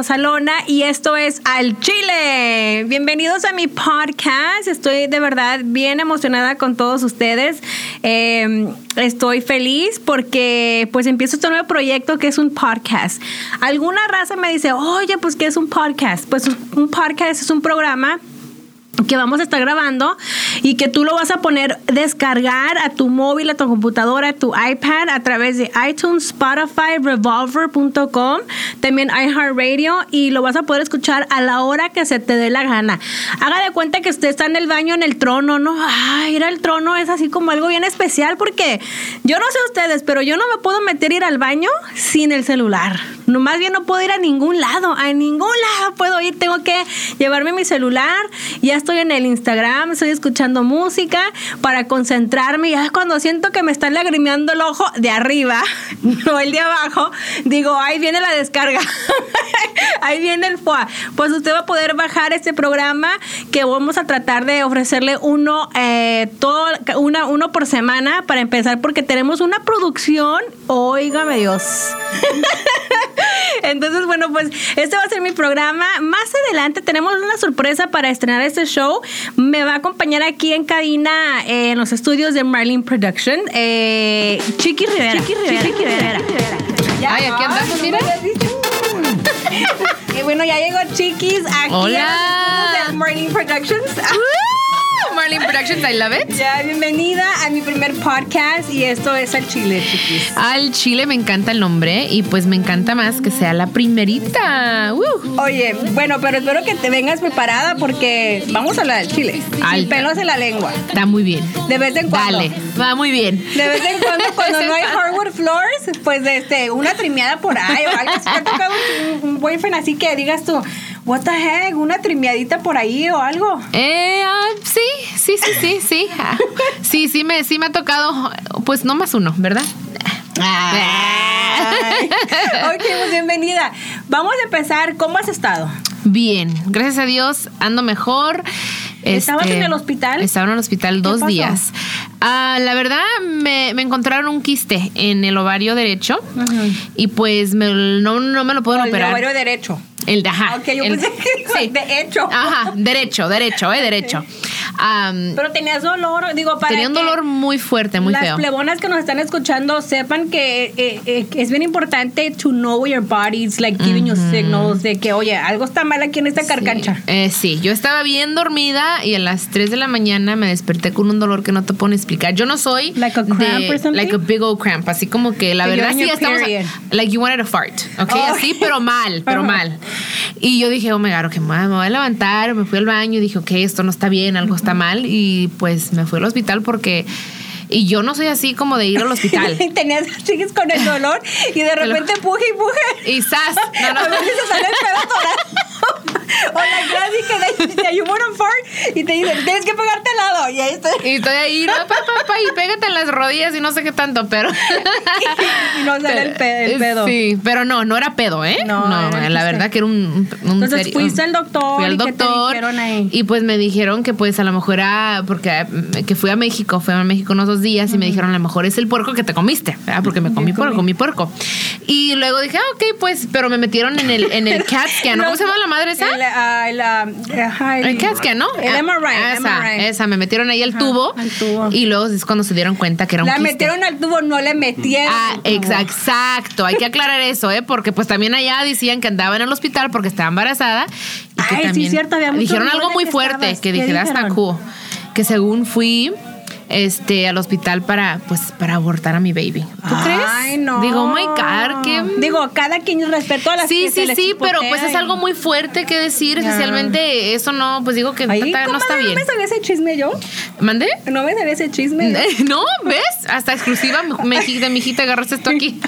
Rosalona y esto es Al Chile. Bienvenidos a mi podcast. Estoy de verdad bien emocionada con todos ustedes. Eh, estoy feliz porque pues empiezo este nuevo proyecto que es un podcast. Alguna raza me dice, oye, pues ¿qué es un podcast? Pues un podcast es un programa que vamos a estar grabando y que tú lo vas a poner descargar a tu móvil, a tu computadora, a tu iPad a través de iTunes, Spotify, Revolver.com, también iHeartRadio y lo vas a poder escuchar a la hora que se te dé la gana. Haga de cuenta que usted está en el baño en el trono, ¿no? Ay, ir al trono es así como algo bien especial porque yo no sé ustedes, pero yo no me puedo meter ir al baño sin el celular. No, más bien no puedo ir a ningún lado, a ningún lado puedo ir, tengo que llevarme mi celular, ya estoy en el Instagram, estoy escuchando música para concentrarme, ya cuando siento que me está lagrimeando el ojo de arriba, no el de abajo, digo, ahí viene la descarga, ahí viene el FOA. Pues usted va a poder bajar este programa que vamos a tratar de ofrecerle uno, eh, todo, una, uno por semana para empezar, porque tenemos una producción, óigame Dios. Entonces, bueno, pues este va a ser mi programa. Más adelante tenemos una sorpresa para estrenar este show. Me va a acompañar aquí en cabina eh, en los estudios de Marlene Production, eh, Chiqui Rivera. Chiqui Rivera. Chiqui Rivera. Ay, aquí andamos, mira. Y bueno, ya llegó Chiquis aquí Hola. a los estudios de Marlene Productions. Marlene Productions, I love it. Ya, bienvenida a mi primer podcast y esto es Al Chile, Chiquis. Al chile me encanta el nombre y pues me encanta más que sea la primerita. Uh. Oye, bueno, pero espero que te vengas preparada porque vamos a hablar del chile. Alta. pelos en la lengua. Está muy bien. De vez en cuando. Dale, va muy bien. De vez en cuando, cuando no hay hardwood floors, pues este, una trimeada por ahí o algo. Si te ha tocado un, un boyfriend así que digas tú, what the heck, una trimeadita por ahí o algo. Eh, ah, sí, sí, sí, sí, sí. Ah, Sí, sí me, sí me ha tocado, pues no más uno, ¿verdad? Ay. ok, pues bienvenida. Vamos a empezar. ¿Cómo has estado? Bien, gracias a Dios ando mejor. ¿Estabas Este, en el hospital? Estaba en el hospital dos pasó? días. Ah, la verdad, me, me encontraron un quiste en el ovario derecho y pues me- no, no me lo pueden O el operar. ovario derecho. El de, ajá. Ah, Ok, yo el- pensé que sí. de hecho. Ajá, derecho, derecho, eh, derecho. Am, Pero tenías dolor, digo, para tenía un dolor muy fuerte, muy las feo. plebonas que nos están escuchando sepan que eh, eh, es bien importante to know your body's like giving you signals de que, oye, algo está mal aquí en esta carcancha. Eh, sí, yo estaba bien dormida y a las 3 de la mañana me desperté con un dolor que no te ni explicar. Yo no soy Like a cramp de- or something? like a big old cramp, así como que la verdad sí estamos period. like you wanted a fart, ¿ok? Oh. Así, pero mal, pero mal. Y yo dije, oh my god, ok, me voy a- me voy a levantar, me fui al baño y dije, ok, esto no está bien, algo está mal y pues me fui al hospital porque y yo no soy así como de ir al hospital. Tenías sigues con el dolor y de repente puje y puje. Y sas, no, no. A se sale el. O la clásica de, de you fart y te dicen, tienes que pegarte al lado. Y ahí estoy. Y estoy ahí, no, pa, pa, pa, y pégate en las rodillas y no sé qué tanto, pero. Y no sale el, pe- el pedo. Sí, pero no, no era pedo, ¿eh? No, No, la verdad que era un. un Entonces, seri- fuiste al doctor Fui al y ¿qué te doctor. ahí? Y pues me dijeron que, pues a lo mejor era. Porque eh, que fui a México, fui a México unos dos días y me dijeron a lo mejor es el puerco que te comiste, ¿verdad? Porque me comí puerco, comí puerco. Y luego dije, ah, ok, pues, pero me metieron en el, en el CAT scan, ¿no? ¿Cómo se llama la madre esa? El, ah, el, ajá, el- El CAT scan, ¿no? El Ah, MRI. el Esa, MRI. esa, me metieron ahí al Ajá, tubo. tubo. Y luego es cuando se dieron cuenta que era un La quiste. metieron al tubo, no le metieron. Ah, exacto. Hay que aclarar eso, ¿eh? Porque pues también allá decían que andaba en el hospital porque estaba embarazada. Y que Ay, sí, cierto, había Dijeron algo muy que fuerte, estabas. que ¿Qué dije, hasta cool. Que según fui este al hospital para pues para abortar a mi baby. ¿Tú crees? Ay, no. Digo, oh my God, qué Digo, cada quien respetó a las Sí, que se sí, les sí, pero pues es algo muy fuerte que decir, especialmente eso no, pues digo que Ay, está- no está bien. No me sabía ese chisme yo. ¿Mandé? No me sabía ese chisme. No, ¿ves? Hasta exclusiva me, de mi hijita agarraste esto aquí.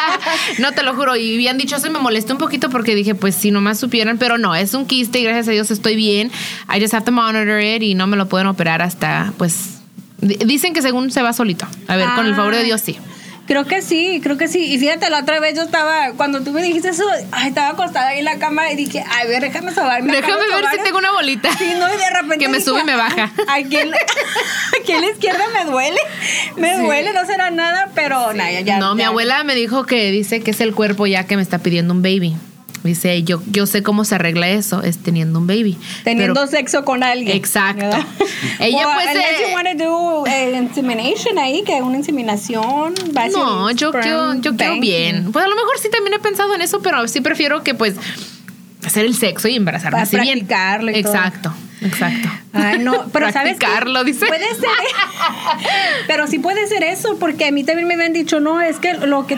no te lo juro. Y bien dicho, eso y me molesté un poquito porque dije, pues si nomás supieran, pero no, es un quiste y gracias a Dios estoy bien. I just have to monitor it y no me lo pueden operar hasta, pues, dicen que según se va solito. A ver, con el favor de Dios sí. Creo que sí, creo que sí. Y fíjate, la otra vez yo estaba, cuando tú me dijiste eso, ay, estaba acostada ahí en la cama y dije, ay, ver, déjame sobarme. Déjame ver si tengo una bolita. Sí, no, y de repente. Que me dije, sube y me baja. Aquí en, aquí en la izquierda me duele. Me Sí. duele, no será nada, pero nada, ya. no, mi abuela me dijo que dice que es el cuerpo ya que me está pidiendo un baby. Dice, yo, yo sé cómo se arregla eso, es teniendo un baby. Teniendo Pero- sexo con alguien. Exacto. Ella, Well, unless eh, you want to do eh, insemination ahí, que una inseminación. ser No, yo quiero, yo quiero bien. Pues a lo mejor sí también he pensado en eso, pero sí prefiero que pues hacer el sexo y embarazarme así bien. y todo. Exacto, exacto. Ay, no, pero sabes? Practicarlo, dice. Puede ser. pero sí puede ser eso, porque a mí también me habían dicho, no, es que lo que.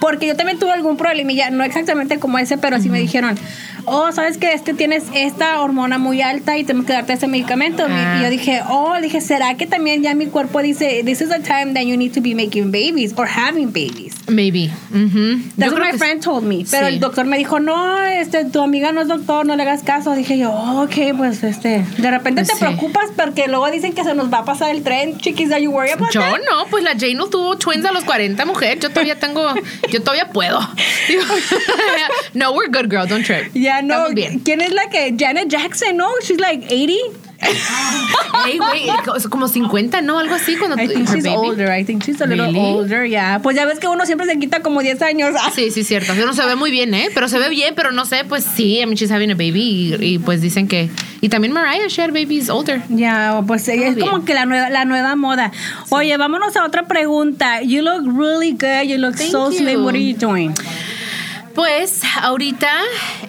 Porque yo también tuve algún problemilla, no exactamente como ese, pero sí me dijeron, oh, sabes que este tienes esta hormona muy alta y tenemos que darte ese medicamento. Ah. Y yo dije, oh, dije, ¿será que también ya mi cuerpo dice, this is the time that you need to be making babies or having babies? Maybe. Ujú. That's Yo what my friend told me. Pero Sí. el doctor me dijo, no, este, tu amiga no es doctor, no le hagas caso. Dije yo, oh, ok, pues este, de repente Pues te sí. preocupas porque luego dicen que se nos va a pasar el tren, chiquis, are you worried about Yo that? no, pues la Jane no tuvo twins a los 40, mujer. Yo todavía tengo, yo todavía puedo. No, we're good, girl. Don't trip. Ya no, Estamos bien. ¿quién es la que? Janet Jackson, ¿no? She's like 80. Ey, güey, como 50, ¿no? Algo así cuando I think she's baby. older. I think she's a little Really? older, ya. Pues ya ves que uno siempre se quita como 10 años. Sí, sí, cierto. No se ve muy bien, ¿eh? Pero se ve bien, pero no sé, pues sí, I mean, she's having a baby y, y, pues dicen que... Y también Mariah, she had babies older. Ya, pues ella es bien. como que la nueva, la nueva moda. Oye, vámonos a otra pregunta. You look really good. You look Thank so you. slim. What are you doing? Pues ahorita,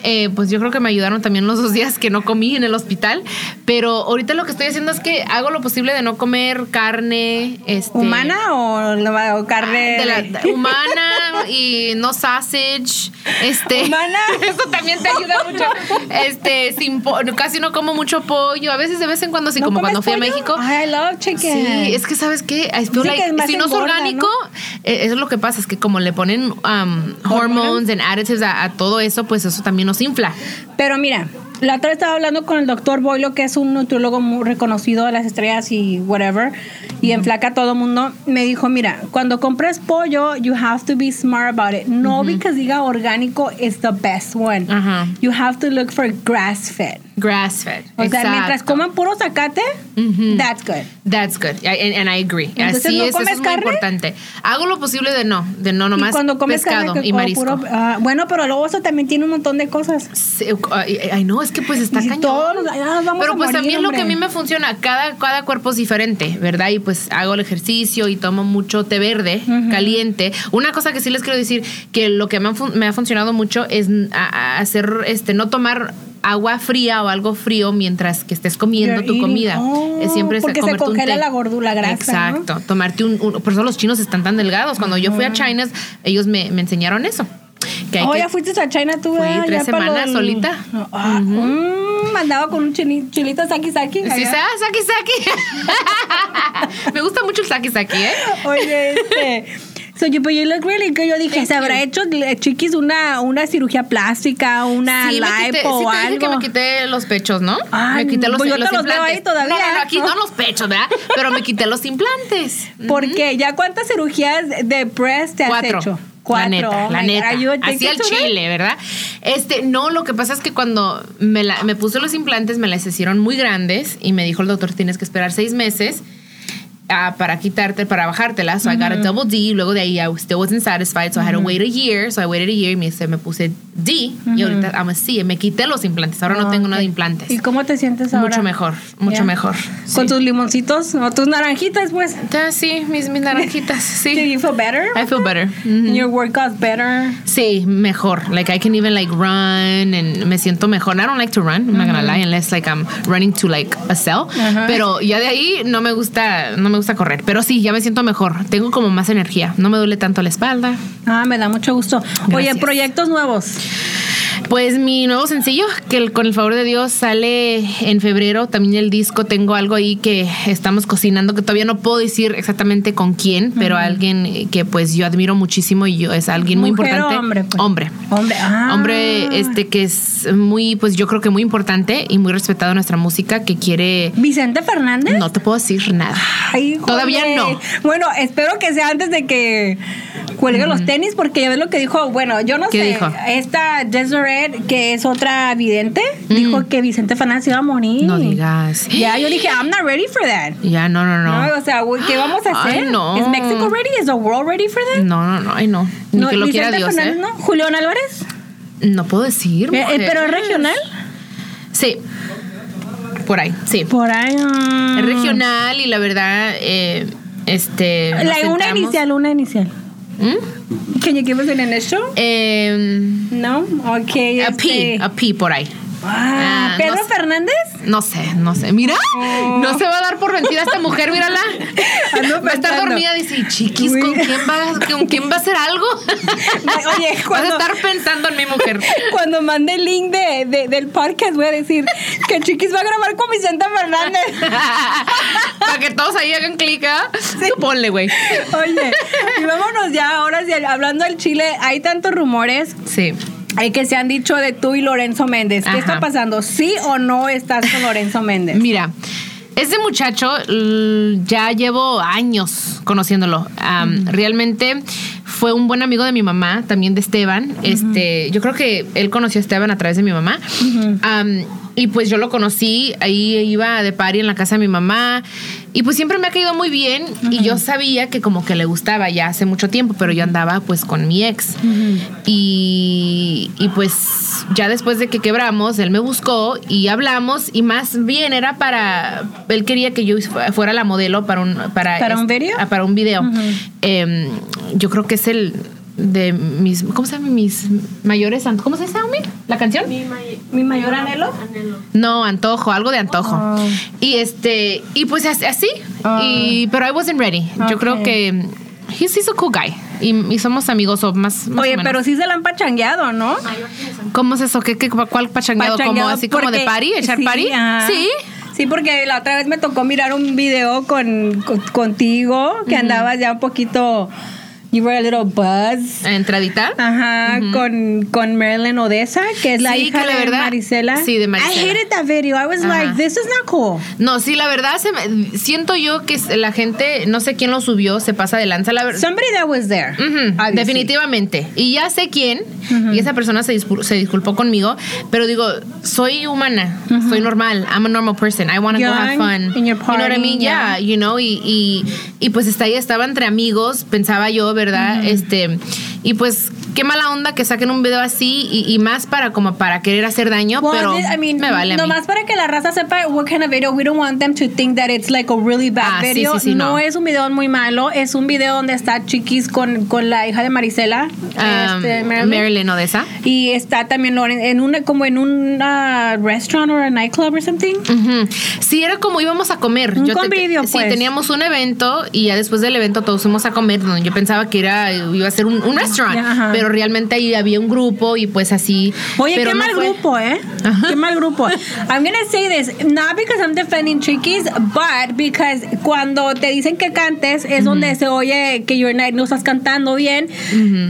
eh, pues yo creo que me ayudaron también los dos días que no comí en el hospital, pero ahorita lo que estoy haciendo es que hago lo posible de no comer carne, este, ¿Humana o, carne? de la- de- humana y no sausage, este, Humana. eso también te ayuda mucho, este, sin casi no como mucho pollo, a veces de vez en cuando sí, ¿No como cuando fui a? México. I love chicken. Sí, es que sabes qué, I feel Dicen like que si no es orgánico, eh, eso es lo que pasa, es que como le ponen um, hormones and additives a, a todo eso, pues eso también nos infla. Pero mira, la otra estaba hablando con el doctor Boilo, que es un nutriólogo muy reconocido de las estrellas y whatever, y enflaca a todo mundo. Me dijo, mira, cuando compres pollo, you have to be smart about it. No because diga orgánico is the best one. Ajá. You have to look for grass fed. Grass fed. O sea, mientras coman puro zacate, that's good. That's good. I- and, I agree. Entonces, Así ¿no es, eso comes es muy carne? importante. Hago lo posible de no, de no y nomás cuando comes pescado carne, y marisco. puro- ah, bueno, pero luego eso también tiene un montón de cosas. Sí, ay, ay, no, es que pues está si cañón. todos vamos Pero a pues morir, también lo que a mí me funciona, cada, cada cuerpo es diferente, ¿verdad? Y pues hago el ejercicio y tomo mucho té verde, caliente. Una cosa que sí les quiero decir, que lo que me ha, fun- me ha funcionado mucho es a- a hacer, este, no tomar agua fría o algo frío mientras que estés comiendo You're tu eating. comida. Oh, Es siempre porque se congela la gordura, grasa, ¿no? Exacto, tomarte un, un- Por eso los chinos están tan delgados. Cuando yo fui a China, ellos me, me enseñaron eso. Que Oh, que- ya fuiste a China tú, Fui ¿verdad? tres semanas solita. No, ah, mm, andaba con un chili- chilito saki saki. Sí, sa- saki saki. Me gusta mucho el saki saki, ¿eh? Oye, este. So you, but you look really good. Yo dije, ¿se habrá hecho eh, chiquis una, una cirugía plástica, una Sí, me lipo sí o te dije algo? que me quité los pechos, ¿no? Ay, me quité los, pues yo te los los veo implantes. ahí todavía. No, no, no, aquí no los pechos, ¿verdad? Pero me quité los implantes. Porque ya cuántas cirugías de breast te has Cuatro. hecho? La neta, Oh la God. neta. Así al chile, ¿verdad? Este, no, lo que pasa es que cuando me, la- me puse los implantes, me las hicieron muy grandes y me dijo el doctor, tienes que esperar seis meses ah, para quitarte, para bajártela. So I got a double D. Luego de ahí I still wasn't satisfied, so I had to wait a year. So I waited a year y me, se me puse D. Y ahorita I'm a C. Me quité los implantes. Ahora no tengo nada de implantes. ¿Y cómo te sientes ahora? Mucho mejor, mucho mejor. Con Sí. tus limoncitos o tus naranjitas, pues. Sí, mis, mis naranjitas, Do sí. you feel better? I feel better. Mhm. Your workout's better. Sí, mejor. Like I can even like run and me siento mejor. I don't like to run, I'm not gonna lie, unless like I'm running to like a cell. Pero ya de ahí no me gusta, no me gusta correr. Pero sí, ya me siento mejor. Tengo como más energía. No me duele tanto la espalda. Ah, me da mucho gusto. Oye, proyectos nuevos. Pues mi nuevo sencillo, que el- con el favor de Dios sale en febrero. También el disco, tengo algo ahí que estamos cocinando, que todavía no puedo decir exactamente con quién, pero alguien que pues yo admiro muchísimo y yo es alguien muy ¿Mujer o importante. hombre, pues? Hombre. Hombre, ah. Hombre, este que es muy, pues yo creo que muy importante y muy respetado en nuestra música, que quiere. Vicente Fernández. No te puedo decir nada. Ay, Todavía no. Bueno, espero que sea antes de que cuelgue los tenis, porque ya ves lo que dijo. Bueno, yo no ¿Qué sé. dijo? Esta Desiree, que es otra vidente, dijo que Vicente Fernández iba a morir. No digas. Ya, yo dije, I'm not ready for that. Ya, no, no, no. No, o sea, ¿qué vamos a Ay, hacer? no. ¿Es México ready? ¿Es the world ready for that? No, no, no, ay, no. Ni No, que lo Vicente quiera Dios, Fernández, ¿eh? ¿no? ¿Julián Álvarez? No puedo decir. Eh, eh, ¿Pero es regional? Sí. Por ahí, sí. Por ahí. ah. Es regional y la verdad, eh, este. La- una inicial, una inicial. Can you give us an initial? No. Ok. a este- P, a P por ahí. Ah, Ah, ¿Pedro no sé. Fernández? No sé, no sé. Mira, Oh. no se va a dar por vencida esta mujer, mírala. Ando Va a estar dormida y dice, chiquis, ¿con quién va, con quién va a hacer algo? Oye, Vas a estar pensando en mi mujer. cuando mande el link de, de- del podcast voy a decir que Chiquis va a grabar con Vicente Fernández. Todos ahí hagan clic, ¿ah? Tú ponle, güey. Oye, y vámonos ya ahora sí, hablando del Chile, hay tantos rumores Sí. hay que se han dicho de tú y Lorenzo Méndez. ¿Qué Ajá. está pasando? ¿Sí o no estás con Lorenzo Méndez? Mira, ese muchacho ya llevo años conociéndolo. Realmente fue un buen amigo de mi mamá, también de Esteban. Este, yo creo que él conoció a Esteban a través de mi mamá. Am, y pues yo lo conocí, ahí iba de party en la casa de mi mamá. Y pues siempre me ha caído muy bien. Y yo sabía que como que le gustaba ya hace mucho tiempo, pero yo andaba pues con mi ex. Y, y pues ya después de que quebramos, él me buscó y hablamos. Y más bien era para. Él quería que yo fu- fuera la modelo para un. ¿Para, ¿Para un este- video? ah, para un video. Em, yo creo que es el de mis. ¿Cómo se llama? Mis mayores. ¿Cómo se llama? ¿La canción? ¿Mi mayor anhelo? No, antojo, algo de antojo. Oh. Y este, y pues as- así. Y, pero I wasn't ready. Yo creo que he's, he's a cool guy. Y, y somos amigos o más, más Oye, o menos. pero sí se la han pachangueado, ¿no? ¿Cómo es eso? ¿Qué, qué, ¿Cuál pachangueado? ¿Como Pachangueado así como de party? ¿Echar sí, party? ajá. Sí. Sí, porque la otra vez me tocó mirar un video con, con- contigo que andabas ya un poquito. You were a little buzz. ¿Entradita? Ajá, con, con Marilyn Odessa, que es la Sí, hija que la de verdad- Marisela. sí, de Marisela. I hated that video. I was Ajá. like, this is not cool. No, sí, la verdad, se me- siento yo que la gente, no sé quién lo subió, se pasa de lanza. La verdad. Somebody that was there. Ujú, obviously. definitivamente. Y ya sé quién, y esa persona se, discul- se disculpó conmigo, pero digo, soy humana, soy normal, I'm a normal person, I want to go have fun. and you're you know what I mean? Yeah, yeah. you know, y, y, y pues está ahí, estaba entre amigos, pensaba yo, ¿verdad? Este, y pues qué mala onda que saquen un video así y, y más para como para querer hacer daño, Well, pero I mean, me vale a mí. nomás para que la raza sepa what kind of video, we don't want them to think that it's like a really bad Ah, sí, video. sí, sí, no. no. es un video muy malo, es un video donde está Chiquis con, con la hija de Marisela, Um, este, Marilyn. Marilyn Odessa. Y está también Loren en una, como en un uh, restaurant o a nightclub or something. Ujú. Sí, era como íbamos a comer. Un te- convivio, Sí, pues. teníamos un evento y ya después del evento todos fuimos a comer, donde yo pensaba que era iba a ser un, un restaurant, Ajá. pero realmente ahí había un grupo y pues así. Oye, pero qué no mal fue- grupo, ¿eh? Ajá. Qué mal grupo. I'm gonna say this, not because I'm defending Chiquis, but because cuando te dicen que cantes es donde se oye que you're not- no estás cantando bien.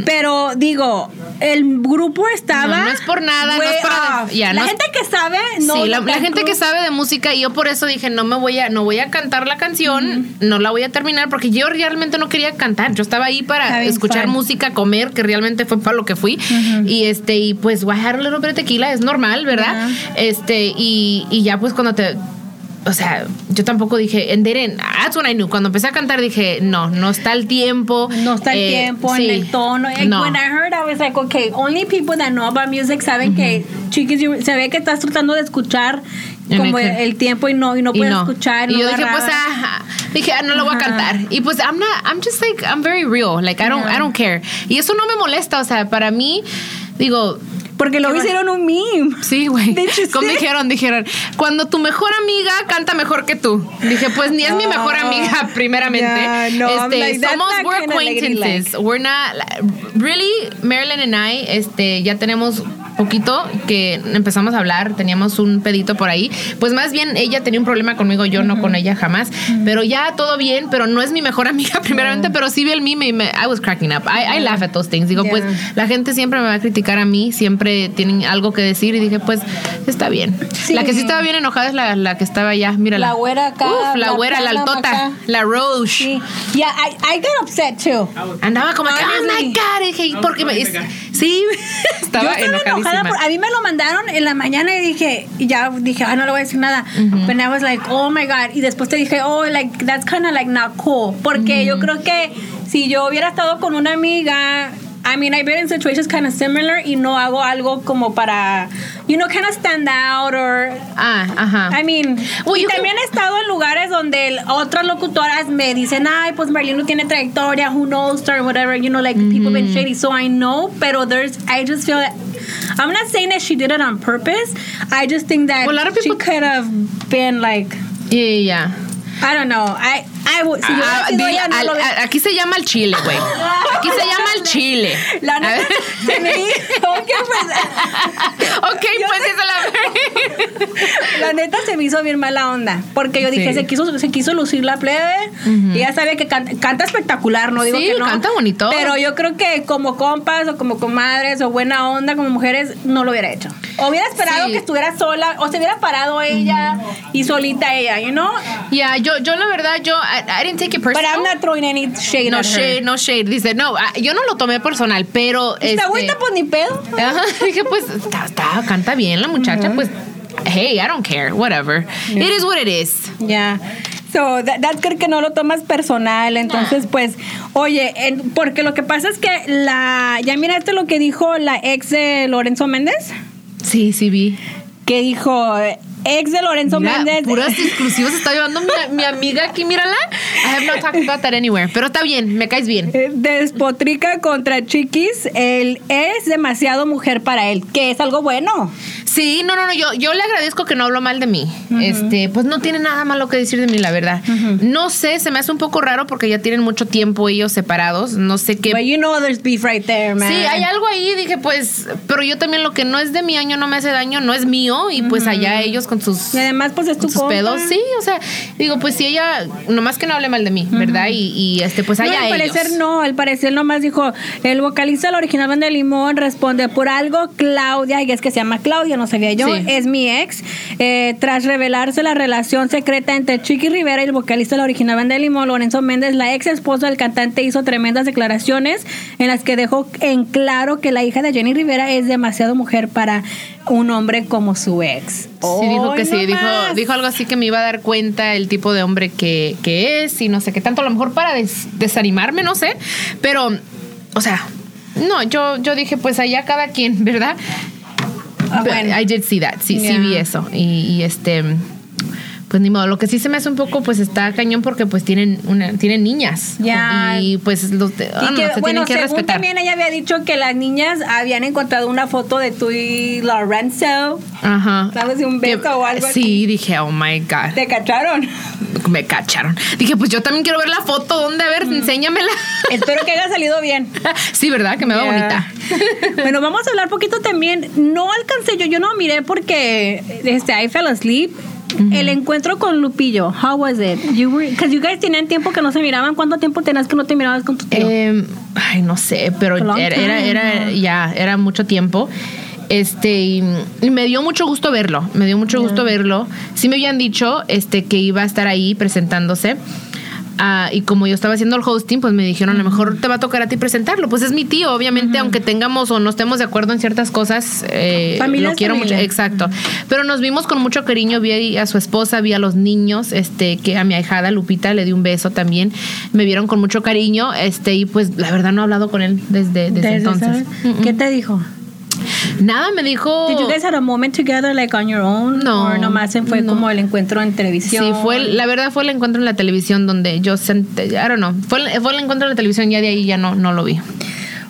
Pero digo, el grupo estaba. No, no es por nada, no es para- la no es- gente que sabe, no. sí, la, gente que sabe de música y yo por eso dije no me voy a no voy a cantar la canción, no la voy a terminar porque yo realmente no quería cantar, yo estaba ahí para Having escuchar fun. música, comer, que realmente fue para lo que fui y este y pues voy a de tequila, es normal, ¿verdad? Este y, y ya pues cuando te o sea, yo tampoco dije, and didn't, that's when I knew. Cuando empecé a cantar dije, no, no está el tiempo. No está el eh, tiempo, sí, en el tono. No. When I heard, I was like, okay, only people that know about music saben que, chiquis, se ve que estás tratando de escuchar En como el el, tiempo y no, y no Y puedes no. escuchar. Y no yo dije, pues, agarrabas. ah, dije, ah, no lo voy a cantar. Y pues, I'm not, I'm just like, I'm very real. Like, I don't, I don't care. Y eso no me molesta. O sea, para mí, digo, Porque luego hicieron un meme. sí, güey. Como dijeron, dijeron, cuando tu mejor amiga canta mejor que tú. Dije, pues ni es mi mejor Oh, amiga, primeramente. yeah, no, este, like, somos, we're acquaintances. We're not, really, Marilyn and I, este, ya tenemos poquito que empezamos a hablar, teníamos un pedito por ahí. Pues más bien ella tenía un problema conmigo, yo no con ella jamás. Pero ya todo bien, pero no es mi mejor amiga primeramente, pero sí vi el meme y me, I was cracking up. I, I laugh at those things. Digo, Yeah. pues la gente siempre me va a criticar a mí, siempre tienen algo que decir y dije, pues está bien. Sí. La que sí estaba bien enojada es la, la que estaba allá, mírala. La güera acá, Uf, la la güera, la altota, acá. la Roche. Sí. Yeah, I, I got upset too. Andaba como que, oh my. God, dije, ¿y por qué me.? Sí, estaba enojada por, a mí me lo mandaron en la mañana y dije, y ya dije, ah, no le voy a decir nada. But I was like, oh my God. Y después te dije, oh, like, that's kind of like not cool. Porque yo creo que si yo hubiera estado con una amiga, I mean, I've been in situations kind of similar y no hago algo como para, you know, kind of stand out or. Ah, ajá. I mean, Well, y también he estado en lugares donde otras locutoras me dicen, ay, pues Marlene no tiene trayectoria, who knows or whatever, you know, like people been shady, so I know, pero there's, I just feel that, I'm not saying that she did it on purpose, I just think that Well, a lot of she people- could have been like, Yeah, yeah. I don't know, I, Would, si yo Ah, dile- no al- a- aquí se llama el chile, güey. Aquí se llama el chile. La neta, se me hizo, ok, pues, ok, pues dice la La neta se me hizo bien mala onda. Porque yo dije, Sí. se, quiso, se quiso lucir la plebe. Y ya sabe que can- canta espectacular, no digo Sí, que no. canta bonito. Pero yo creo que como compas o como comadres o buena onda como mujeres, no lo hubiera hecho. O hubiera esperado Sí. que estuviera sola, o se hubiera parado ella y solita ella, you know? Ya, yo, yo la verdad, yo, I, I didn't take it But personal. I'm not throwing any shade no at her. shade, no shade. Dice, no, ah, yo no lo tomé personal, pero. Este, agüita, pues ni pedo. Ajá, dije, pues, está, está- canta bien la muchacha, pues, hey, I don't care, whatever. It is what it is. Ya. So, that, that's good que no lo tomas personal. Entonces, pues, oye, en- porque lo que pasa es que la. ¿Ya miraste lo que dijo la ex de Lorenzo Méndez? Sí, sí vi. Que dijo, ex de Lorenzo Mira, Méndez. puras exclusivas está llevando mi, mi amiga aquí, mírala. I have not talked about that anywhere. Pero está bien, me caes bien. eh, Despotrica contra Chiquis, él es demasiado mujer para él, que es algo bueno. Sí, no, no, no, yo, yo le agradezco que no habló mal de mí. Este, pues no tiene nada malo que decir de mí, la verdad. No sé, se me hace un poco raro porque ya tienen mucho tiempo ellos separados. No sé qué. But you know there's beef right there, man. Sí, hay algo ahí, dije, pues, pero yo también lo que no es de mi año no me hace daño, no es mío, y pues allá ellos con sus, Y además, pues es tu sus pedos, sí, o sea, digo, pues si ella, nomás que no hable mal de mí, ¿verdad? Y, y, este, pues No, allá al ellos. parecer no, al parecer nomás dijo, el vocalista la original banda de Limón responde por algo, Claudia, y es que se llama Claudia, no sabía yo, Sí. es mi ex. Eh, tras revelarse la relación secreta entre Chiqui Rivera y el vocalista de la original banda de Limón, Lorenzo Méndez, la ex esposa del cantante hizo tremendas declaraciones en las que dejó en claro que la hija de Jenny Rivera es demasiado mujer para un hombre como su ex. Sí, dijo que ¡Ay, sí, dijo, algo así que me iba a dar cuenta el tipo de hombre que, que es y no sé qué tanto, a lo mejor para des- desanimarme, no sé, pero, o sea, no, yo, yo dije, pues allá cada quien, ¿verdad? Ah, bueno. I did see that, sí, sí vi eso. Y, y este, pues ni modo. Lo que sí se me hace un poco, pues está cañón porque pues tienen una, tienen niñas. Ya. Y pues los de- Y ah, no, se bueno, tienen que según respetar. también ella había dicho que las niñas habían encontrado una foto de tú y Lorenzo. Ajá. ¿Sabes? Un beso Que- o algo Sí, así. dije, oh my God. ¿Te cacharon? Me cacharon. Dije, pues yo también quiero ver la foto. ¿Dónde? A ver, enséñamela. Espero que haya salido bien. sí, ¿verdad? Que me va bonita. bueno, vamos a hablar poquito también. No alcancé yo, yo no miré porque este, I fell asleep. El encuentro con Lupillo, how was it? You were, because you guys tenían tiempo que no se miraban. ¿Cuánto tiempo tenías que no te mirabas con tu tío? Eh, ay, no sé, pero era, era, era- ya, era mucho tiempo. Este, y, me dio mucho gusto verlo, me dio mucho gusto verlo. Sí me habían dicho este, que iba a estar ahí presentándose. Ah, y como yo estaba haciendo el hosting, pues me dijeron, a lo mejor te va a tocar a ti presentarlo. Pues es mi tío, obviamente, aunque tengamos o no estemos de acuerdo en ciertas cosas, eh, lo quiero familia. mucho. Exacto. Pero nos vimos con mucho cariño, vi a su esposa, vi a los niños, este, que a mi ahijada Lupita le di un beso también. Me vieron con mucho cariño, este, y pues la verdad no he hablado con él desde, desde Desde, entonces. ¿Qué te dijo? Nada, me dijo. Did you guys have a moment together like on your own? No, ¿O nomás fue no. como el encuentro en televisión? Sí, fue la verdad fue el encuentro en la televisión donde yo senté, I don't know, fue fue el encuentro en la televisión, ya de ahí ya no, no lo vi.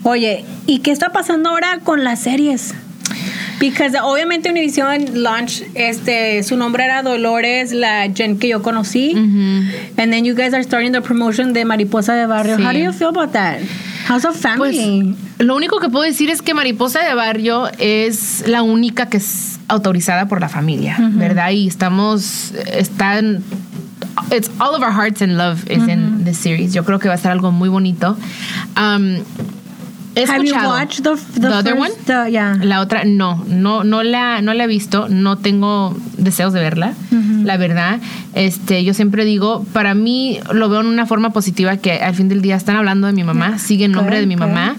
Oye, ¿y qué está pasando ahora con las series? Because obviamente Univision launch, este, su nombre era Dolores, la Jen que yo conocí. And then you guys are starting the promotion de Mariposa de Barrio. Sí. How do you feel about that? How's a Pues family? lo único que puedo decir es que Mariposa de Barrio es la única que es autorizada por la familia, ¿verdad? Y estamos, están, it's all of our hearts and love is in the series. Yo creo que va a ser algo muy bonito. Um, he Have you watched the, the, The other first, one? the- yeah. La otra, no, no, no la, no la he visto, no tengo deseos de verla, la verdad. Este, yo siempre digo, para mí lo veo en una forma positiva que al fin del día están hablando de mi mamá, sigue el nombre de mi mamá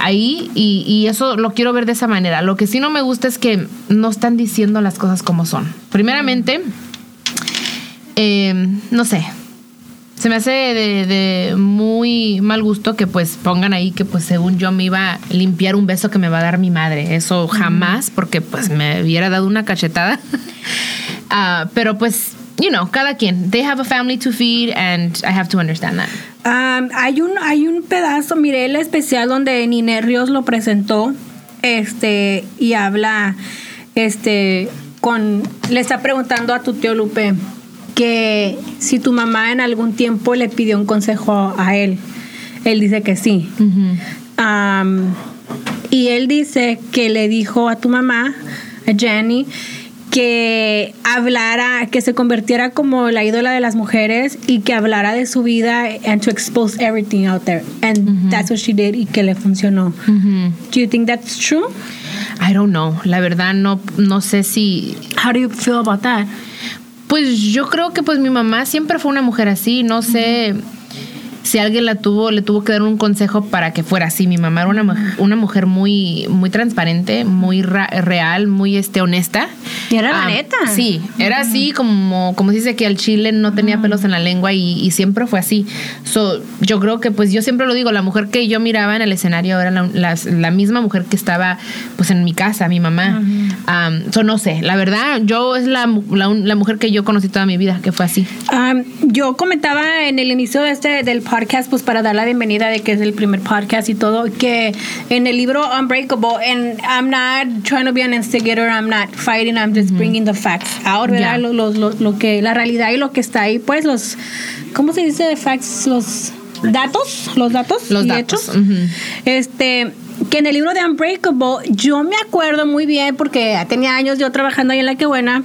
ahí y, y eso lo quiero ver de esa manera. Lo que sí no me gusta es que no están diciendo las cosas como son. Primeramente, eh, no sé. Se me hace de, de muy mal gusto que pues pongan ahí que pues según yo me iba a limpiar un beso que me va a dar mi madre. Eso jamás, porque pues me hubiera dado una cachetada. Ah, pero pues, you know, cada quien. They have a family to feed and I have to understand that. Um, hay un hay un pedazo, miré el especial donde Nine Ríos lo presentó, este y habla, este con le está preguntando a tu tío Lupe que si tu mamá en algún tiempo le pidió un consejo a él. Él dice que sí. Um, y él dice que le dijo a tu mamá, a Jenny, que hablara, que se convirtiera como la ídola de las mujeres y que hablara de su vida and to expose everything out there. And that's what she did y que le funcionó. Do you think that's true? I don't know. La verdad no, no sé si... How do you feel about that? Pues yo creo que pues mi mamá siempre fue una mujer así. No sé si alguien la tuvo, le tuvo que dar un consejo para que fuera así. Mi mamá era una, una mujer muy, muy transparente, muy real, muy este, honesta. Y era la Ah, neta. Sí, era así como, como se dice que al chile no tenía pelos en la lengua y, y siempre fue así. So, yo creo que, pues yo siempre lo digo, la mujer que yo miraba en el escenario era la, las- la misma mujer que estaba pues en mi casa, mi mamá. Um, so, no sé, la verdad, yo es la, la, la mujer que yo conocí toda mi vida, que fue así. Um, yo comentaba en el inicio de este del podcast, pues para dar la bienvenida de que es el primer podcast y todo, que en el libro Unbreakable, and I'm not trying to be an instigator, I'm not fighting, I'm just bringing the facts out, ¿verdad? Ya. Lo, lo- lo- lo que, la realidad y lo que está ahí, pues los, ¿cómo se dice facts? Los datos, los datos Los y datos, hechos. Este, que en el libro de Unbreakable, yo me acuerdo muy bien, porque tenía años yo trabajando ahí en La Que Buena,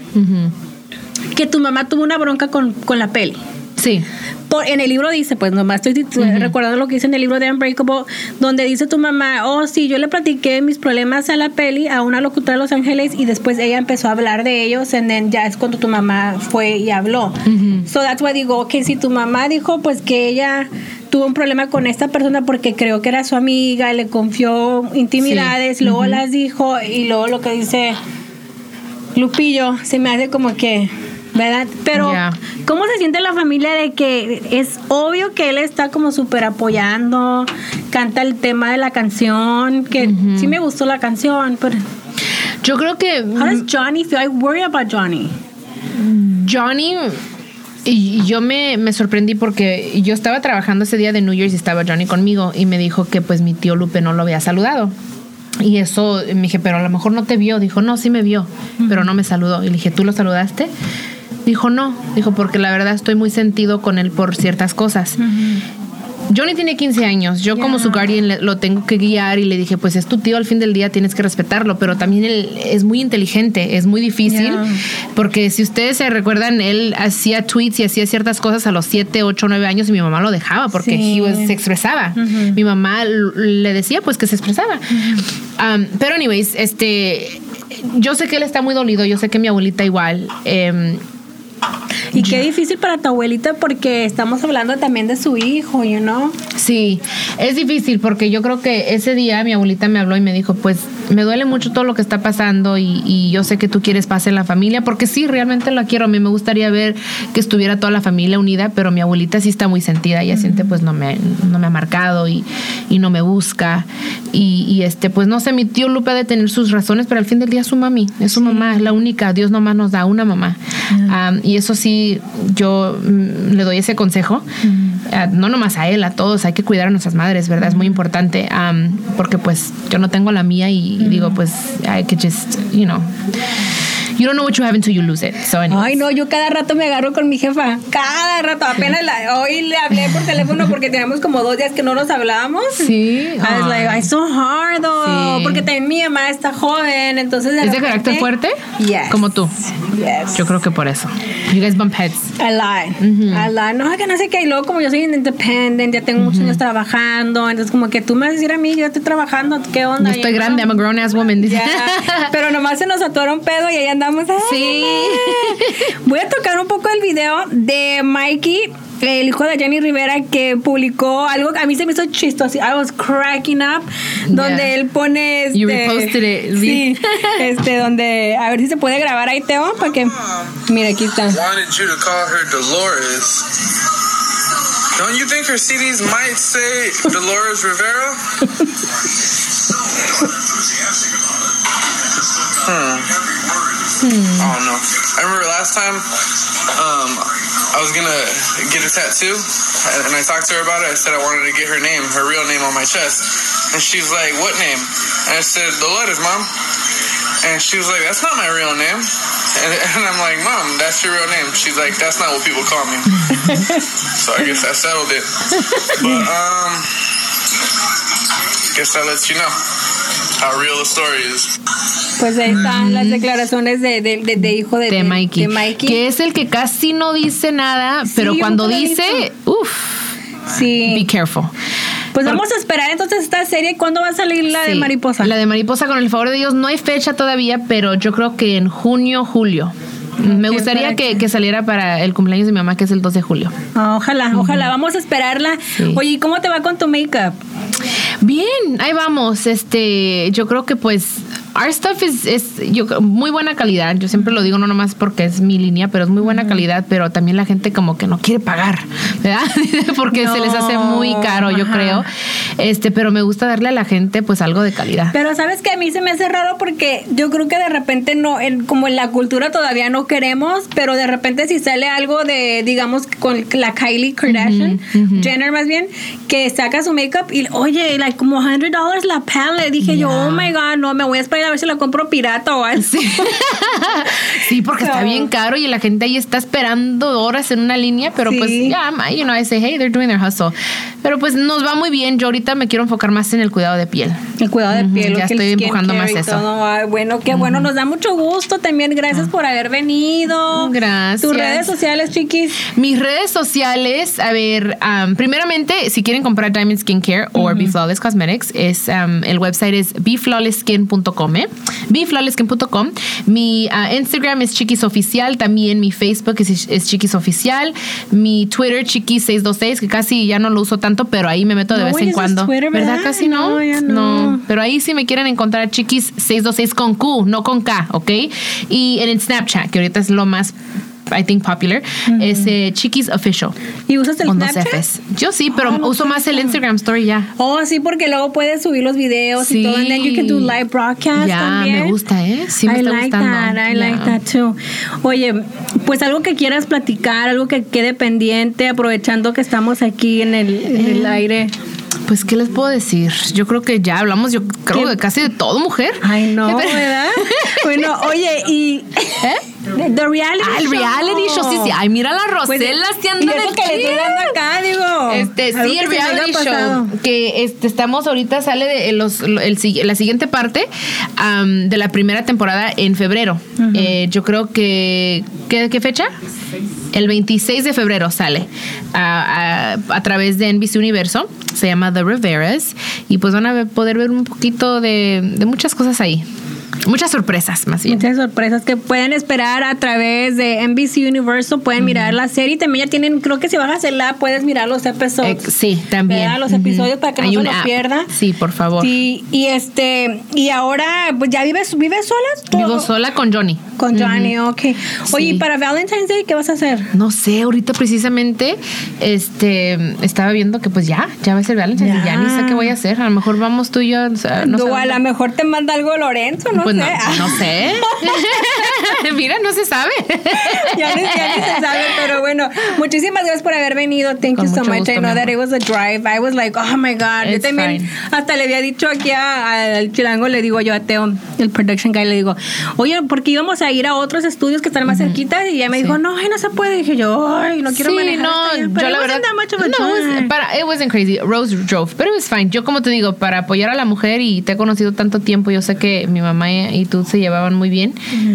que tu mamá tuvo una bronca con, con la peli. Sí. Por, en el libro dice, pues nomás estoy recordando lo que dice en el libro de Unbreakable, donde dice tu mamá, oh sí, yo le platiqué mis problemas a la peli a una locutora de Los Ángeles y después ella empezó a hablar de ellos, then ya es cuando tu mamá fue y habló. So that's why digo, ok, si tu mamá dijo pues que ella tuvo un problema con esta persona porque creo que era su amiga, le confió intimidades, Sí. luego las dijo y luego lo que dice Lupillo, se me hace como que, ¿verdad? Pero. ¿cómo se siente la familia de que es obvio que él está como súper apoyando, canta el tema de la canción, que sí me gustó la canción, pero Yo creo que how does Johnny feel? I worry about Johnny. Johnny y y yo me, me sorprendí porque yo estaba trabajando ese día de New Year's y estaba Johnny conmigo y me dijo que pues mi tío Lupe no lo había saludado. Y eso me dije, pero a lo mejor no te vio. Dijo, no, sí me vio, pero no me saludó. Y le dije, ¿tú lo saludaste? Dijo, no. Dijo, porque la verdad estoy muy sentido con él por ciertas cosas. Johnny tiene 15 años. Yo como su guardian lo tengo que guiar y le dije, pues es tu tío, al fin del día tienes que respetarlo, pero también él es muy inteligente, es muy difícil, Yeah. porque si ustedes se recuerdan, él hacía tweets y hacía ciertas cosas a los 7, 8, 9 años y mi mamá lo dejaba porque Sí. was- se expresaba. Mi mamá le decía pues que se expresaba. Um, pero anyways, este... Yo sé que él está muy dolido, yo sé que mi abuelita igual. em, Y qué difícil para tu abuelita porque estamos hablando también de su hijo, you know? Sí, es difícil porque yo creo que ese día mi abuelita me habló y me dijo, pues me duele mucho todo lo que está pasando y, y yo sé que tú quieres paz en la familia, porque sí, realmente la quiero. A mí me gustaría ver que estuviera toda la familia unida, pero mi abuelita sí está muy sentida. Ella siente, pues no me, no me ha marcado y, y no me busca. Y, y, este, pues no sé, mi tío Lupe ha de tener sus razones, pero al fin del día es su mami, es su mamá, es la única. Dios nomás nos da una mamá. Am, y eso sí, yo mm, le doy ese consejo. Ah, no nomás a él, a todos, hay que cuidar a nuestras madres, ¿verdad? Es muy importante, am, porque pues yo no tengo la mía y digo, pues, I could just, you know, you don't know what you have until you lose it. So, anyways. Ay, no, yo cada rato me agarro con mi jefa. Cada rato. Apenas la- hoy le hablé por teléfono porque teníamos como dos días que no nos hablábamos. Sí. I was like, it's so hard though. Sí. Porque también mi mamá está joven, entonces. ¿Es de repente- carácter fuerte? Yes. Como tú. Yes. Yo creo que por eso. You guys bump heads. A lot, a lot. No, que no sé qué. Y luego, como yo soy independent, ya tengo muchos años trabajando. Entonces, como que tú me vas a decir a mí, yo estoy trabajando, ¿qué onda? Yo estoy You know? grande, I'm a grown ass woman. dice. Pero nomás se nos atora un pedo y ahí andamos. ¡ay, Sí. Voy a tocar un poco el video de Mikey, el hijo de Jenny Rivera, que publicó algo que a mí se me hizo chistoso. I was cracking up. Donde Yeah. él pone. Este, You reposted it, Sí. Este, donde. A ver si se puede grabar ahí, Teo, para que. Mira, aquí está. wanted you to call her Dolores. Don't you think her CDs might say Dolores Rivera? hmm. hmm. I don't know. I remember last time um, I was gonna get a tattoo, and I talked to her about it. I said I wanted to get her name, her real name, on my chest, and she's like, "What name?" And I said, The letters, mom." And she was like, "That's not my real name." And, and I'm like, "Mom, that's your real name." She's like, "That's not what people call me." so I guess I settled it. But um, guess that lets you know how real the story is. Pues ahí están las declaraciones de, de, de, de hijo de, de Mikey, de Mikey. que es el que casi no dice nada, pero yo cuando dice, uff, Sí. be careful. Pues vamos a esperar entonces esta serie. ¿Cuándo va a salir la de Sí, Mariposa? La de Mariposa, con el favor de Dios, no hay fecha todavía, pero yo creo que en junio, julio. Me gustaría que, que- saliera para el cumpleaños de mi mamá, que es el 2 de julio. Ah, ojalá, ojalá. Vamos a esperarla. Sí. Oye, ¿y cómo te va con tu make-up? Bien, ahí vamos. Este, yo creo que pues our stuff es, es yo, muy buena calidad. Yo siempre lo digo no nomás porque es mi línea, pero es muy buena calidad, pero también la gente como que no quiere pagar, ¿verdad? porque se les hace muy caro, yo creo. Este, pero me gusta darle a la gente pues algo de calidad. Pero sabes que a mí se me hace raro porque yo creo que de repente no, en- como en la cultura todavía no queremos, pero de repente si sale algo de, digamos, con la Kylie Kardashian, Jenner más bien, que saca su makeup y, oye, like como $100 la palette. Dije yo, oh my God, no, me voy a esperar a ver si la compro pirata o algo. Sí, porque está bien caro y la gente ahí está esperando horas en una línea, pero Sí. pues ya, you know, I say, hey, they're doing their hustle. Pero pues nos va muy bien. Yo ahorita me quiero enfocar más en el cuidado de piel. El cuidado de piel, ya estoy empujando más eso. todo. Ay, bueno, qué bueno, nos da mucho gusto también. Gracias por haber venido. Gracias. Tus redes sociales, chiquis. Mis redes sociales, a ver, um, primeramente, si quieren comprar Diamond Skincare o Be Flawless Cosmetics, es, um, el website es beflawlessskin.com, ¿eh? beflawlessskin.com. Mi uh, Instagram es Chiquis Oficial, también mi Facebook es, es Chiquis Oficial, mi Twitter Chiquis626, que casi ya no lo uso tanto, pero ahí me meto de No vez en usas Twitter, ¿verdad? Casi no. No, ya no. pero ahí sí me quieren encontrar Chiquis626 con Q, no con K, ¿ok? Y en el Snapchat, que ahorita es lo más, I think, popular, es eh, Chiquis Official. ¿Y usas el Con dos Snapchat? Fs. Yo sí, pero Ah, uso más el Instagram Story ya. Oh, sí, porque luego puedes subir los videos y todo. And then you can do live broadcast también. me gusta, ¿eh? Sí me I está like gustando. that, I like that too. Oye, pues algo que quieras platicar, algo que quede pendiente, aprovechando que estamos aquí en el, en el Eh. aire. Pues, ¿qué les puedo decir? Yo creo que ya hablamos, yo creo, ¿Qué? de casi de todo, mujer. Ay, no, Pero- ¿verdad? bueno, oye, y... The, the reality Ah, el reality show, sí, sí. Ay, mira la Pues, Rosela, se y anda que le dando acá, digo. Este, sí, que el reality pasado. show. Que este, estamos ahorita, sale de los, el la siguiente parte am, de la primera temporada en febrero. Eh, yo creo que. ¿qué, qué fecha? El 26 de febrero sale a, través de NBC Universo. Se llama The Riveras. Y pues van a poder ver un poquito de, de muchas cosas ahí. Muchas sorpresas, más bien. Muchas sorpresas que pueden esperar a través de NBC Universal. Pueden mirar la serie. También ya tienen, creo que si vas a hacerla, puedes mirar los episodios. Eh, sí, también. ¿verdad? Los episodios para que no se los app. pierda. Sí, por favor. Sí, y este, y ahora, pues ya vives, vives sola. ¿Tú? Vivo sola con Johnny. Con Johnny, ok. Oye, Sí. ¿y para Valentine's Day qué vas a hacer? No sé, ahorita precisamente este estaba viendo que pues ya, ya va a ser Valentine's y ya ni sé qué voy a hacer. A lo mejor vamos tú y yo, o sea, no o a lo mejor te manda algo Lorenzo, no pues sé. no, no sé. Mira, no se sabe. ya, ni, ya ni se sabe, pero bueno, muchísimas gracias por haber venido. Thank Con you so much. gusto, I know that it was a drive. I was like, oh my God. Yo It's también fine. hasta le había dicho aquí a- al chilango, le digo yo a Teo, el production guy, le digo, oye, porque íbamos a ir a otros estudios que están más cerquitas y ya me Sí. dijo, no, ay, no se puede. dije yo, ay, no quiero sí, manejar. no, allá". yo Pero la verdad much of a no, was- para, it wasn't crazy. Rose drove, pero it was fine. Yo como te digo, para apoyar a la mujer y te he conocido tanto tiempo, yo sé que mi mamá y tú se llevaban muy bien.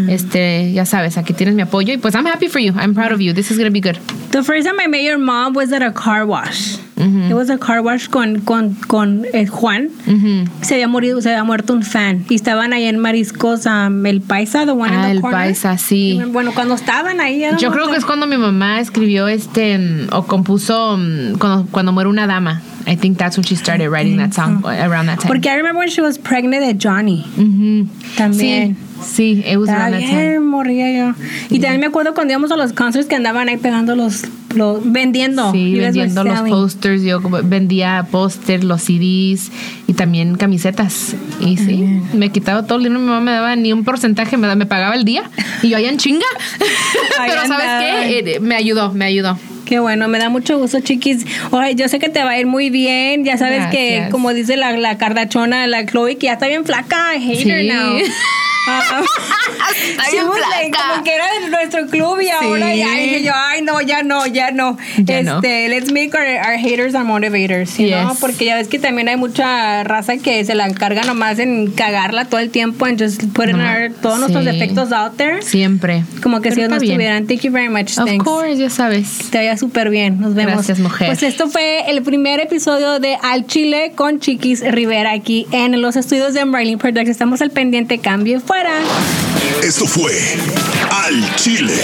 Este, ya sabes, aquí tienes mi apoyo y pues I'm happy for you. I'm proud of you. This is gonna be good. The first time I met your mom was at a car wash. It was a car wash con, con, con eh, Juan. Ujú. Se había, morido, se había muerto un fan. Y estaban ahí en Mariscos, um, el Paisa, the one in Ah, the el corner. paisa, sí. Bueno, cuando estaban ahí. Yo creo que es cuando mi mamá escribió este mm, o compuso mm, cuando, cuando muere una dama. I think that's when she started writing that song around that time. Porque I remember when she was pregnant de Johnny. Ujú. También. Sí, sí, it was around that time. moría yo. Y también me acuerdo cuando íbamos a los concerts que andaban ahí pegando los lo- vendiendo. Sí, You vendiendo los posters. Yo vendía pósters, los CDs y también camisetas. Y sí, me quitaba todo el dinero. Mi mamá me daba ni un porcentaje, me, me pagaba el día. Y yo allá en chinga. Pero ¿sabes qué? Eh, me ayudó, me ayudó. Qué bueno, me da mucho gusto, chiquis. Oye, yo sé que te va a ir muy bien. Ya sabes que, como dice la, la cardachona, la Chloe, que ya está bien flaca. I hate her Sí. now. Like, flaca. como que era de nuestro club y ahora ya dije yo, ay no, ya no, ya no. Ya no. este, let's make our, our haters our motivators, you know? Yes. Porque ya ves que también hay mucha raza que se la encarga nomás en cagarla todo el tiempo and just putting No, our- todos nuestros sí. defectos out there. Siempre. Como que si Pero ellos no estuvieran. Thank you very much. Of Thanks. course, ya sabes. Te vaya súper bien. Nos vemos. Gracias, mujer. Pues esto fue el primer episodio de Al Chile con Chiquis Rivera aquí en los estudios de Marlene Productions. Estamos al pendiente. Cambio y fuera. Esto fue Al Chile.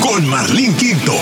Con Marlín Quinto.